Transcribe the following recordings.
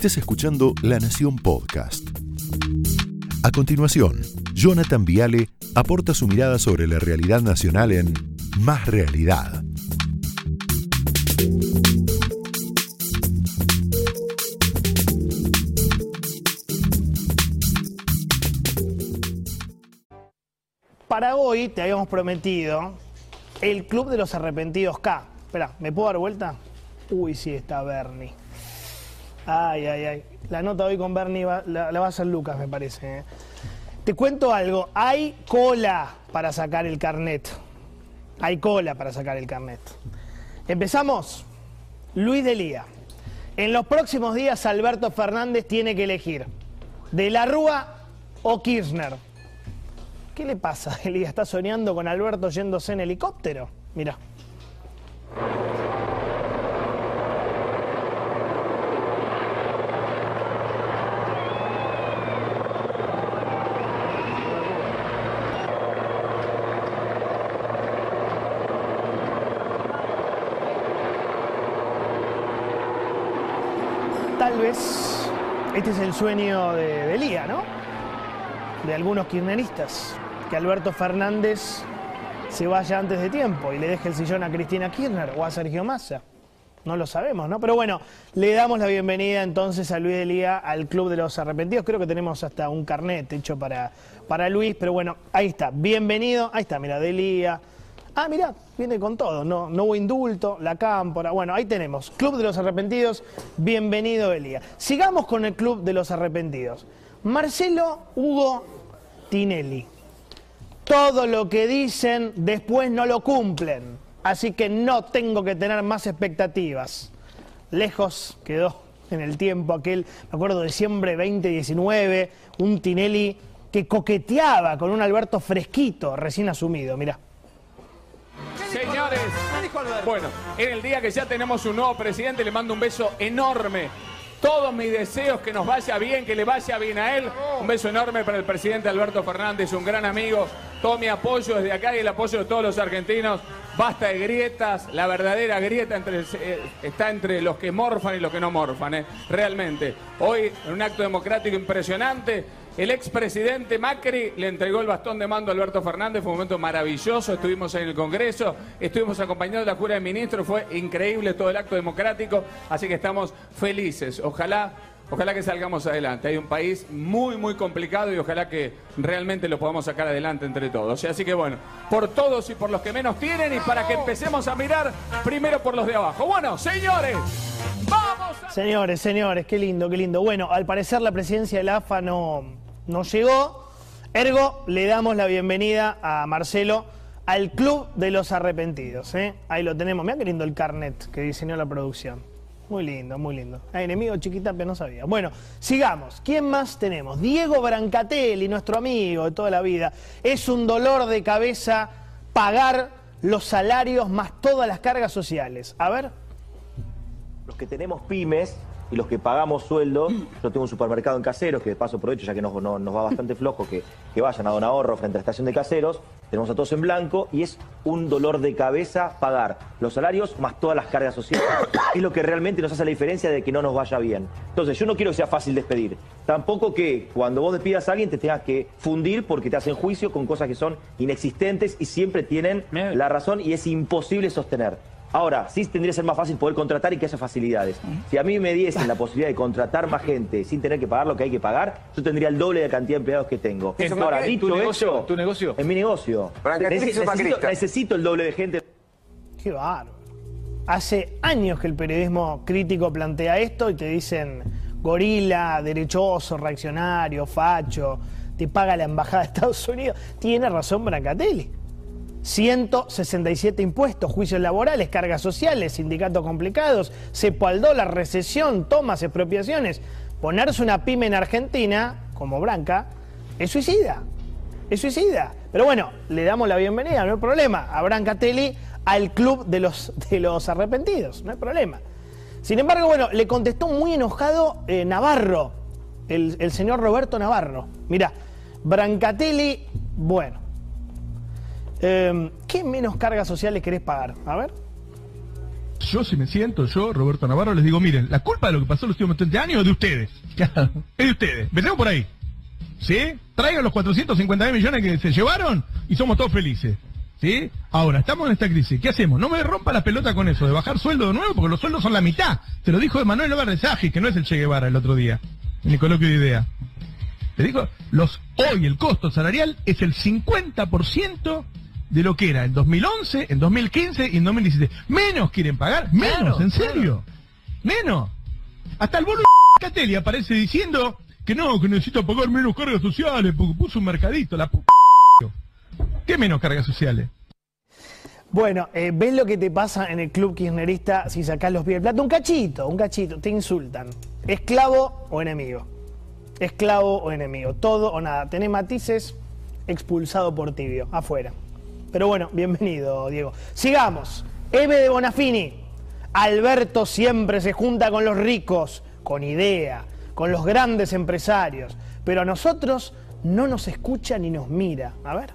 estés escuchando La Nación Podcast. A continuación, Jonathan Viale aporta su mirada sobre la realidad nacional en Más Realidad. Para hoy te habíamos prometido el Club de los Arrepentidos K. Espera, ¿me puedo dar vuelta? Uy, sí, está Bernie. Ay, ay, ay. La nota hoy con Bernie va- la, va a hacer Lucas, me parece. ¿eh? Te cuento algo. Hay cola para sacar el carnet. Hay cola para sacar el carnet. Empezamos. Luis Delía. En los próximos días Alberto Fernández tiene que elegir de la Rúa o Kirchner. ¿Qué le pasa? Elías está soñando con Alberto yéndose en helicóptero. Mira. Este es el sueño de, de Elías, ¿no? de algunos kirchneristas, que Alberto Fernández se vaya antes de tiempo y le deje el sillón a Cristina Kirchner o a Sergio Massa. No lo sabemos, ¿no? Pero bueno, le damos la bienvenida entonces a Luis Delía al Club de los Arrepentidos. Creo que tenemos hasta un carnet hecho para, para Luis, pero bueno, ahí está. Bienvenido. Ahí está, mira, Delía. Ah, mira, viene con todo. No, hubo indulto, la cámpora. Bueno, ahí tenemos. Club de los Arrepentidos. Bienvenido, Delía. Sigamos con el Club de los Arrepentidos. Marcelo Hugo Tinelli. Todo lo que dicen después no lo cumplen. Así que no tengo que tener más expectativas. Lejos quedó en el tiempo aquel, me acuerdo, diciembre 2019, un Tinelli que coqueteaba con un Alberto fresquito, recién asumido. Mirá. Señores, bueno, en el día que ya tenemos un nuevo presidente, le mando un beso enorme. Todos mis deseos que nos vaya bien, que le vaya bien a él. Un beso enorme para el presidente Alberto Fernández, un gran amigo. Todo mi apoyo desde acá y el apoyo de todos los argentinos. Basta de grietas, la verdadera grieta entre, eh, está entre los que morfan y los que no morfan, eh, realmente. Hoy, en un acto democrático impresionante, el expresidente Macri le entregó el bastón de mando a Alberto Fernández, fue un momento maravilloso, estuvimos en el Congreso, estuvimos acompañados de la Jura de Ministros, fue increíble todo el acto democrático, así que estamos felices. Ojalá, ojalá que salgamos adelante. Hay un país muy, muy complicado y ojalá que realmente lo podamos sacar adelante entre todos. Así que bueno, por todos y por los que menos tienen y para que empecemos a mirar primero por los de abajo. Bueno, señores, vamos a... Señores, señores, qué lindo, qué lindo. Bueno, al parecer la presidencia de la AFA no, no llegó. Ergo, le damos la bienvenida a Marcelo al Club de los Arrepentidos. ¿eh? Ahí lo tenemos. Mira qué lindo el carnet que diseñó la producción. Muy lindo, muy lindo. Ah, enemigo chiquita, pero no sabía. Bueno, sigamos. ¿Quién más tenemos? Diego Brancatelli, nuestro amigo de toda la vida. Es un dolor de cabeza pagar los salarios más todas las cargas sociales. A ver. los que tenemos pymes y los que pagamos sueldos, yo tengo un supermercado en Caseros, que de paso aprovecho, ya que nos, no- nos va bastante flojo, que, que vayan a Don Ahorro frente a la estación de Caseros, tenemos a todos en blanco y es un dolor de cabeza pagar los salarios más todas las cargas sociales. Es lo que realmente nos hace la diferencia de que no nos vaya bien. Entonces, yo no quiero que sea fácil despedir. Tampoco que cuando vos despidas a alguien te tengas que fundir porque te hacen juicio con cosas que son inexistentes y siempre tienen la razón y es imposible sostener. Ahora, sí tendría que ser más fácil poder contratar y que haya facilidades. Si a mí me diesen la posibilidad de contratar más gente sin tener que pagar lo que hay que pagar, yo tendría el doble de cantidad de empleados que tengo. ¿Eso Ahora, dicho ¿Tu negocio? eso, ¿Tu negocio? Es mi negocio. Necesito, necesito el doble de gente. Qué bárbaro. Hace años que el periodismo crítico plantea esto y te dicen gorila, derechoso, reaccionario, facho, te paga la embajada de Estados Unidos. Tiene razón Brancatelli. 167 impuestos, juicios laborales, cargas sociales, sindicatos complicados, cepo al dólar, recesión, tomas, expropiaciones. Ponerse una pyme en Argentina, como Branca, es suicida. Es suicida. Pero bueno, le damos la bienvenida, no hay problema, a Brancatelli al club de los, de los arrepentidos, no hay problema. Sin embargo, bueno, le contestó muy enojado eh, Navarro, el, el señor Roberto Navarro. Mira, Brancatelli, bueno, eh, ¿qué menos cargas sociales querés pagar? A ver. yo si me siento, yo, Roberto Navarro, les digo, miren, la culpa de lo que pasó los últimos 30 años es de ustedes. Es de ustedes. Vendemos por ahí. ¿Sí? Traigan los 450 millones que se llevaron y somos todos felices. ¿Sí? Ahora, estamos en esta crisis. ¿Qué hacemos? No me rompa la pelota con eso, de bajar sueldo de nuevo, porque los sueldos son la mitad. Te lo dijo Manuel Álvarez que no es el Che Guevara el otro día, en el coloquio de idea. Te digo, los, hoy el costo salarial es el 50% de lo que era en 2011, en 2015 y en 2017. Menos quieren pagar, menos, en serio. Menos. Hasta el bono Catelli aparece diciendo que no, que necesita pagar menos cargas sociales porque puso un mercadito, la p ¿Qué menos cargas sociales? Bueno, eh, ¿ves lo que te pasa en el club kirchnerista si sacás los pies del plato? Un cachito, un cachito, te insultan. Esclavo o enemigo. Esclavo o enemigo. Todo o nada. Tenés matices, expulsado por tibio. Afuera. Pero bueno, bienvenido, Diego. Sigamos. Eve de Bonafini. Alberto siempre se junta con los ricos, con idea, con los grandes empresarios. Pero a nosotros no nos escucha ni nos mira. A ver.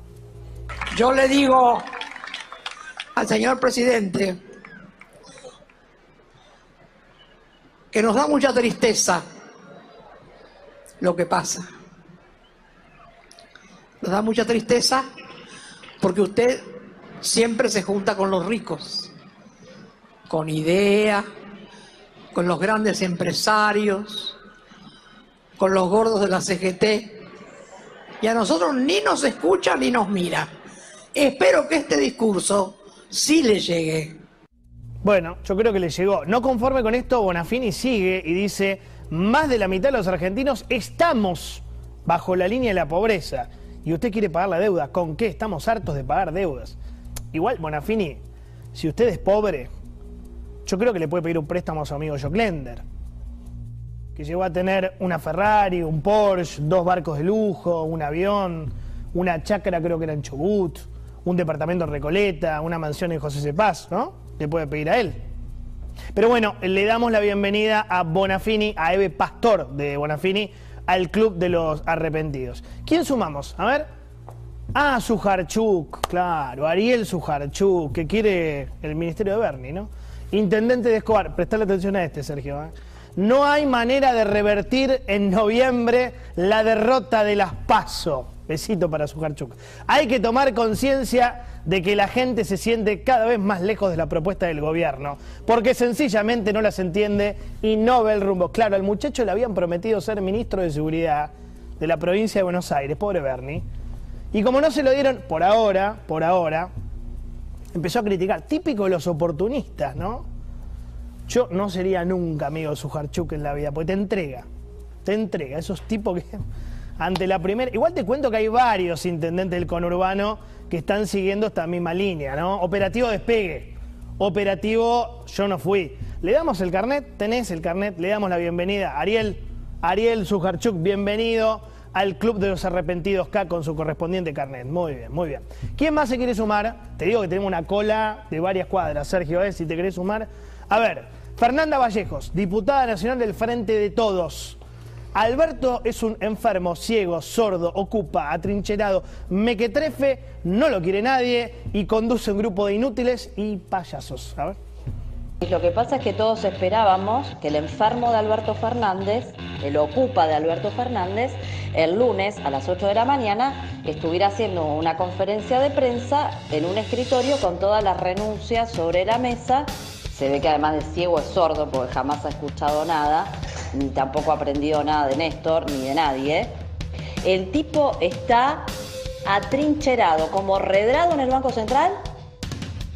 Yo le digo al señor presidente que nos da mucha tristeza lo que pasa. Nos da mucha tristeza porque usted siempre se junta con los ricos, con idea, con los grandes empresarios, con los gordos de la CGT, y a nosotros ni nos escucha ni nos mira. Espero que este discurso sí le llegue. Bueno, yo creo que le llegó. No conforme con esto, Bonafini sigue y dice, más de la mitad de los argentinos estamos bajo la línea de la pobreza. Y usted quiere pagar la deuda. ¿Con qué? Estamos hartos de pagar deudas. Igual, Bonafini, si usted es pobre, yo creo que le puede pedir un préstamo a su amigo Jock Lender, que llegó a tener una Ferrari, un Porsche, dos barcos de lujo, un avión, una chacra creo que era en Chubut un departamento en Recoleta, una mansión en José Cepaz, ¿no? Le puede pedir a él. Pero bueno, le damos la bienvenida a Bonafini, a Eve Pastor de Bonafini, al Club de los Arrepentidos. ¿Quién sumamos? A ver. Ah, Sujarchuk, claro, Ariel Sujarchuk, que quiere el ministerio de Bernie, ¿no? Intendente de Escobar, prestale atención a este, Sergio. ¿eh? No hay manera de revertir en noviembre la derrota de las PASO. Besito para Sujarchuk. Hay que tomar conciencia de que la gente se siente cada vez más lejos de la propuesta del gobierno, porque sencillamente no las entiende y no ve el rumbo. Claro, al muchacho le habían prometido ser ministro de Seguridad de la provincia de Buenos Aires, pobre Bernie. Y como no se lo dieron por ahora, por ahora, empezó a criticar. Típico de los oportunistas, ¿no? Yo no sería nunca amigo de Sujarchuk en la vida, porque te entrega, te entrega. Esos tipos que ante la primera. Igual te cuento que hay varios intendentes del conurbano que están siguiendo esta misma línea, ¿no? Operativo despegue. Operativo yo no fui. Le damos el carnet, tenés el carnet, le damos la bienvenida. Ariel, Ariel Sujarchuk, bienvenido al Club de los Arrepentidos K con su correspondiente carnet. Muy bien, muy bien. ¿Quién más se quiere sumar? Te digo que tenemos una cola de varias cuadras, Sergio, ¿eh? si te querés sumar. A ver, Fernanda Vallejos, diputada nacional del Frente de Todos. Alberto es un enfermo, ciego, sordo, ocupa, atrincherado, mequetrefe, no lo quiere nadie y conduce un grupo de inútiles y payasos. Lo que pasa es que todos esperábamos que el enfermo de Alberto Fernández, el ocupa de Alberto Fernández, el lunes a las 8 de la mañana estuviera haciendo una conferencia de prensa en un escritorio con todas las renuncias sobre la mesa. Se ve que además de ciego es sordo porque jamás ha escuchado nada ni tampoco ha aprendido nada de Néstor ni de nadie. El tipo está atrincherado, como redrado en el Banco Central,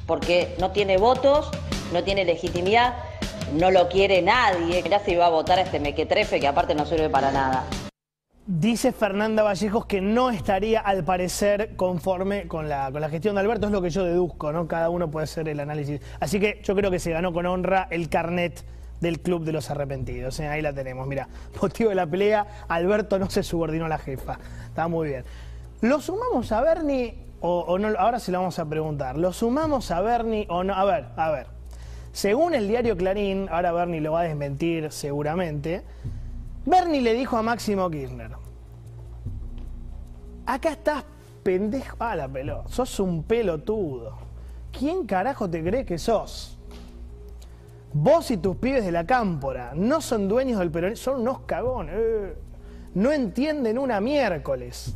porque no tiene votos, no tiene legitimidad, no lo quiere nadie. Ya se iba a votar a este mequetrefe que aparte no sirve para nada. Dice Fernanda Vallejos que no estaría, al parecer, conforme con la, con la gestión de Alberto. Es lo que yo deduzco, ¿no? Cada uno puede hacer el análisis. Así que yo creo que se ganó con honra el carnet del Club de los Arrepentidos. ¿eh? Ahí la tenemos, mira. Motivo de la pelea, Alberto no se subordinó a la jefa. Está muy bien. ¿Lo sumamos a Bernie o, no? Ahora se lo vamos a preguntar. ¿Lo sumamos a Bernie o no? A ver, a ver. Según el diario Clarín, ahora Bernie lo va a desmentir seguramente, Bernie le dijo a Máximo Kirchner, acá estás pendejo, ah, la pelota, sos un pelotudo. ¿Quién carajo te cree que sos? Vos y tus pibes de la cámpora no son dueños del peronismo, son unos cagones. eh. No entienden una miércoles.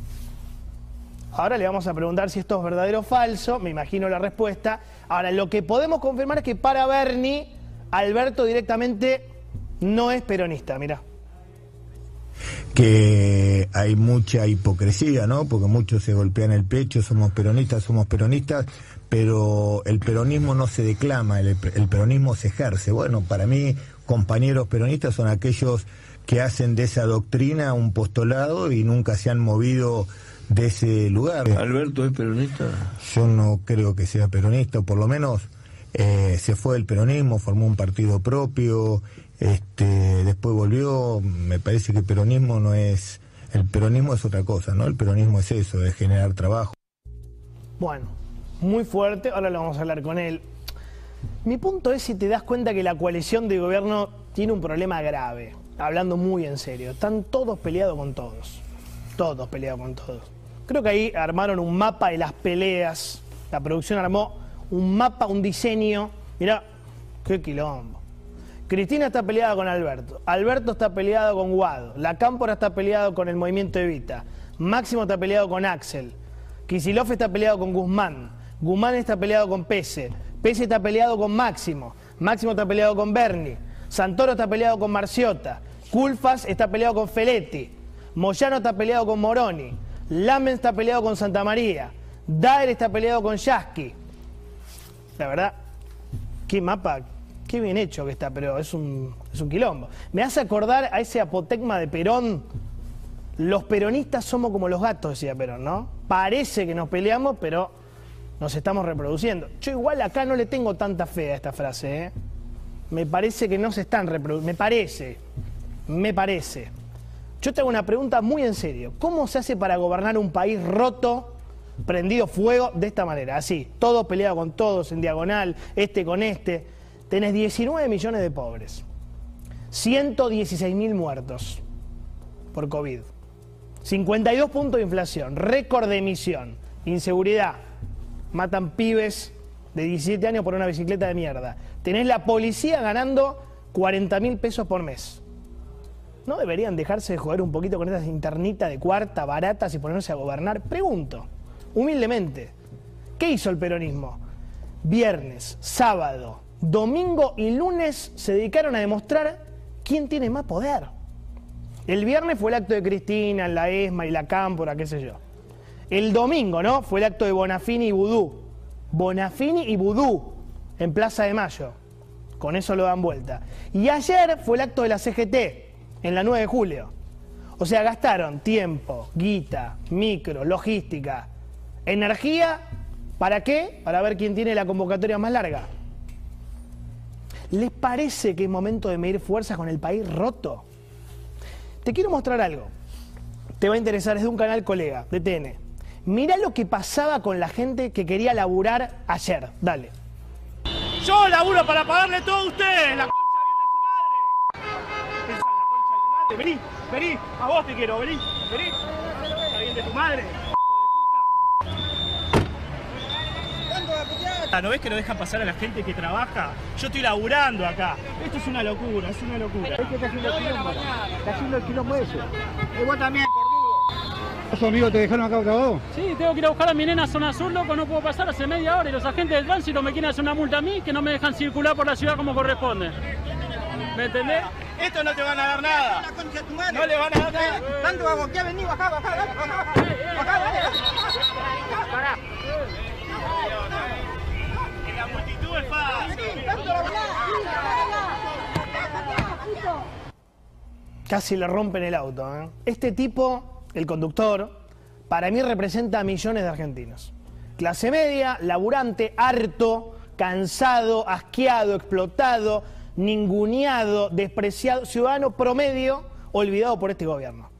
Ahora le vamos a preguntar si esto es verdadero o falso, me imagino la respuesta. Ahora, lo que podemos confirmar es que para Bernie, Alberto directamente no es peronista, mirá. que hay mucha hipocresía, ¿no? Porque muchos se golpean el pecho, somos peronistas, somos peronistas, pero el peronismo no se declama, el, el peronismo se ejerce. Bueno, para mí, compañeros peronistas son aquellos que hacen de esa doctrina un postulado y nunca se han movido de ese lugar. ¿Alberto es peronista? Yo no creo que sea peronista, o por lo menos eh, se fue del peronismo, formó un partido propio, este, después volvió, me parece que el peronismo no es, el peronismo es otra cosa, ¿no? El peronismo es eso, es generar trabajo. Bueno, muy fuerte, ahora lo vamos a hablar con él. Mi punto es si te das cuenta que la coalición de gobierno tiene un problema grave, hablando muy en serio. Están todos peleados con todos. Todos peleados con todos. Creo que ahí armaron un mapa de las peleas. La producción armó un mapa, un diseño. Mirá, qué quilombo. Cristina está peleada con Alberto. Alberto está peleado con Guado. La Cámpora está peleado con el movimiento Evita. Máximo está peleado con Axel. Kisilov está peleado con Guzmán. Guzmán está peleado con Pese. Pese está peleado con Máximo. Máximo está peleado con Bernie. Santoro está peleado con Marciota. Culfas está peleado con Feletti. Moyano está peleado con Moroni. Lamen está peleado con Santa María. Daer está peleado con Yasky. La verdad, qué mapa, qué bien hecho que está, pero es un, es un quilombo. Me hace acordar a ese apotegma de Perón. Los peronistas somos como los gatos, decía Perón, ¿no? Parece que nos peleamos, pero nos estamos reproduciendo. Yo igual acá no le tengo tanta fe a esta frase, ¿eh? Me parece que no se están reproduciendo. Me parece, me parece. Yo te hago una pregunta muy en serio. ¿Cómo se hace para gobernar un país roto, prendido fuego de esta manera? Así, todos peleados con todos, en diagonal, este con este. Tenés 19 millones de pobres, 116 mil muertos por COVID, 52 puntos de inflación, récord de emisión, inseguridad, matan pibes de 17 años por una bicicleta de mierda. Tenés la policía ganando 40 mil pesos por mes. ¿No deberían dejarse de jugar un poquito con esas internitas de cuarta baratas y ponerse a gobernar? Pregunto, humildemente, ¿qué hizo el peronismo? Viernes, sábado, domingo y lunes se dedicaron a demostrar quién tiene más poder. El viernes fue el acto de Cristina, la ESMA y la Cámpora, qué sé yo. El domingo, ¿no? Fue el acto de Bonafini y Vudú. Bonafini y Vudú en Plaza de Mayo. Con eso lo dan vuelta. Y ayer fue el acto de la CGT, en la 9 de julio. O sea, gastaron tiempo, guita, micro, logística, energía. ¿Para qué? Para ver quién tiene la convocatoria más larga. ¿Les parece que es momento de medir fuerzas con el país roto? Te quiero mostrar algo. Te va a interesar, es de un canal colega, de TN. Mirá lo que pasaba con la gente que quería laburar ayer. Dale. Yo laburo para pagarle todo a ustedes, la concha bien de su madre. Esa, la concha de tu madre. Vení, vení, a vos te quiero, vení, vení. Está bien de tu madre. ¿No ves que no dejan pasar a la gente que trabaja? Yo estoy laburando acá. Esto es una locura, es una locura. Es que está haciendo el quilombo. Está haciendo el quilombo ese. Y vos también, ¿Tus amigos te dejaron acá grabado? Sí, tengo que ir a buscar a mi nena a zona sur, loco, no puedo pasar hace media hora y los agentes del tránsito me quieren hacer una multa a mí que no me dejan circular por la ciudad como corresponde. ¿Me entendés? Esto no te van a dar nada. No le van a dar nada. ¿Tanto hago? ¿Qué vení? Bajá, bajá, dale, bajá, bajá. Bajá, dale. Pará. La multitud es Casi le rompen el auto. ¿eh? Este tipo, el conductor, para mí representa a millones de argentinos. Clase media, laburante, harto, cansado, asqueado, explotado, ninguneado, despreciado, ciudadano promedio, olvidado por este gobierno.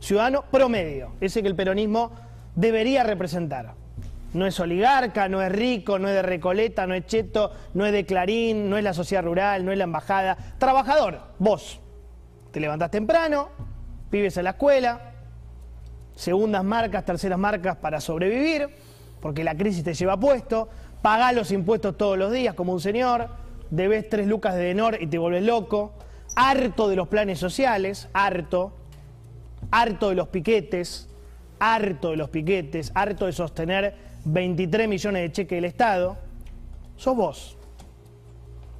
Ciudadano promedio, ese que el peronismo debería representar. No es oligarca, no es rico, no es de Recoleta, no es cheto, no es de Clarín, no es la sociedad rural, no es la embajada. Trabajador, vos. Te levantás temprano, vives en la escuela, segundas marcas, terceras marcas para sobrevivir, porque la crisis te lleva puesto, pagás los impuestos todos los días como un señor, debes tres lucas de Denor y te vuelves loco, harto de los planes sociales, harto, harto de los piquetes, harto de los piquetes, harto de sostener 23 millones de cheques del Estado, sos vos.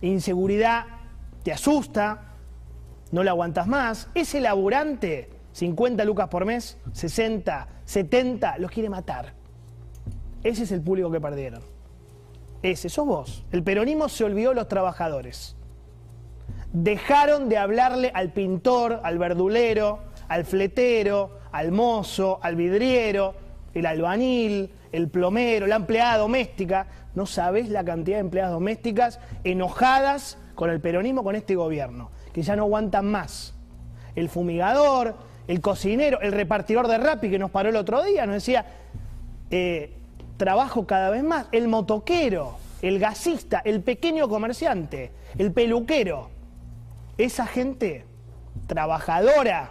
Inseguridad te asusta, no la aguantas más. Ese laburante, 50 lucas por mes, 60, 70, los quiere matar. Ese es el público que perdieron. Ese, sos vos. El peronismo se olvidó de los trabajadores. Dejaron de hablarle al pintor, al verdulero, al fletero, al mozo, al vidriero, el albanil, el plomero, la empleada doméstica. No sabés la cantidad de empleadas domésticas enojadas con el peronismo, con este gobierno, que ya no aguantan más. El fumigador, el cocinero, el repartidor de Rappi que nos paró el otro día, nos decía, eh, trabajo cada vez más. El motoquero, el gasista, el pequeño comerciante, el peluquero. Esa gente trabajadora,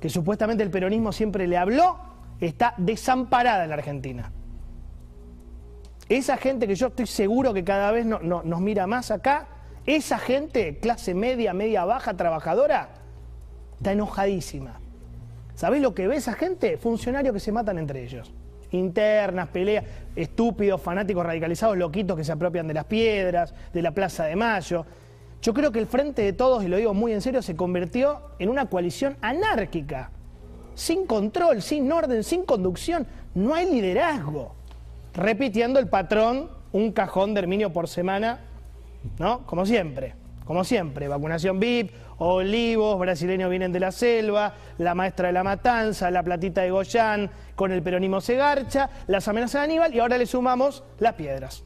que supuestamente el peronismo siempre le habló, está desamparada en la Argentina. Esa gente que yo estoy seguro que cada vez nos mira más acá, esa gente, clase media, media baja, trabajadora, está enojadísima. ¿Sabés lo que ve esa gente? Funcionarios que se matan entre ellos. Internas, peleas, estúpidos, fanáticos radicalizados, loquitos que se apropian de las piedras, de la Plaza de Mayo. Yo creo que el Frente de Todos, y lo digo muy en serio, se convirtió en una coalición anárquica, sin control, sin orden, sin conducción. No hay liderazgo. Repitiendo el patrón, un cajón de Herminio por semana, ¿no? Como siempre, como siempre. Vacunación VIP, olivos, brasileños vienen de la selva, la maestra de la matanza, la platita de Goyán, con el peronismo se garcha, las amenazas de Aníbal y ahora le sumamos las piedras.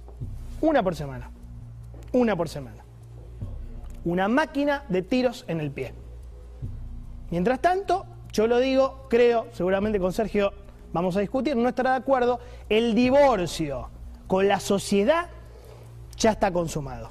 Una por semana. Una por semana una máquina de tiros en el pie. Mientras tanto, yo lo digo, creo, seguramente con Sergio vamos a discutir, no estará de acuerdo, el divorcio con la sociedad ya está consumado.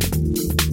thank you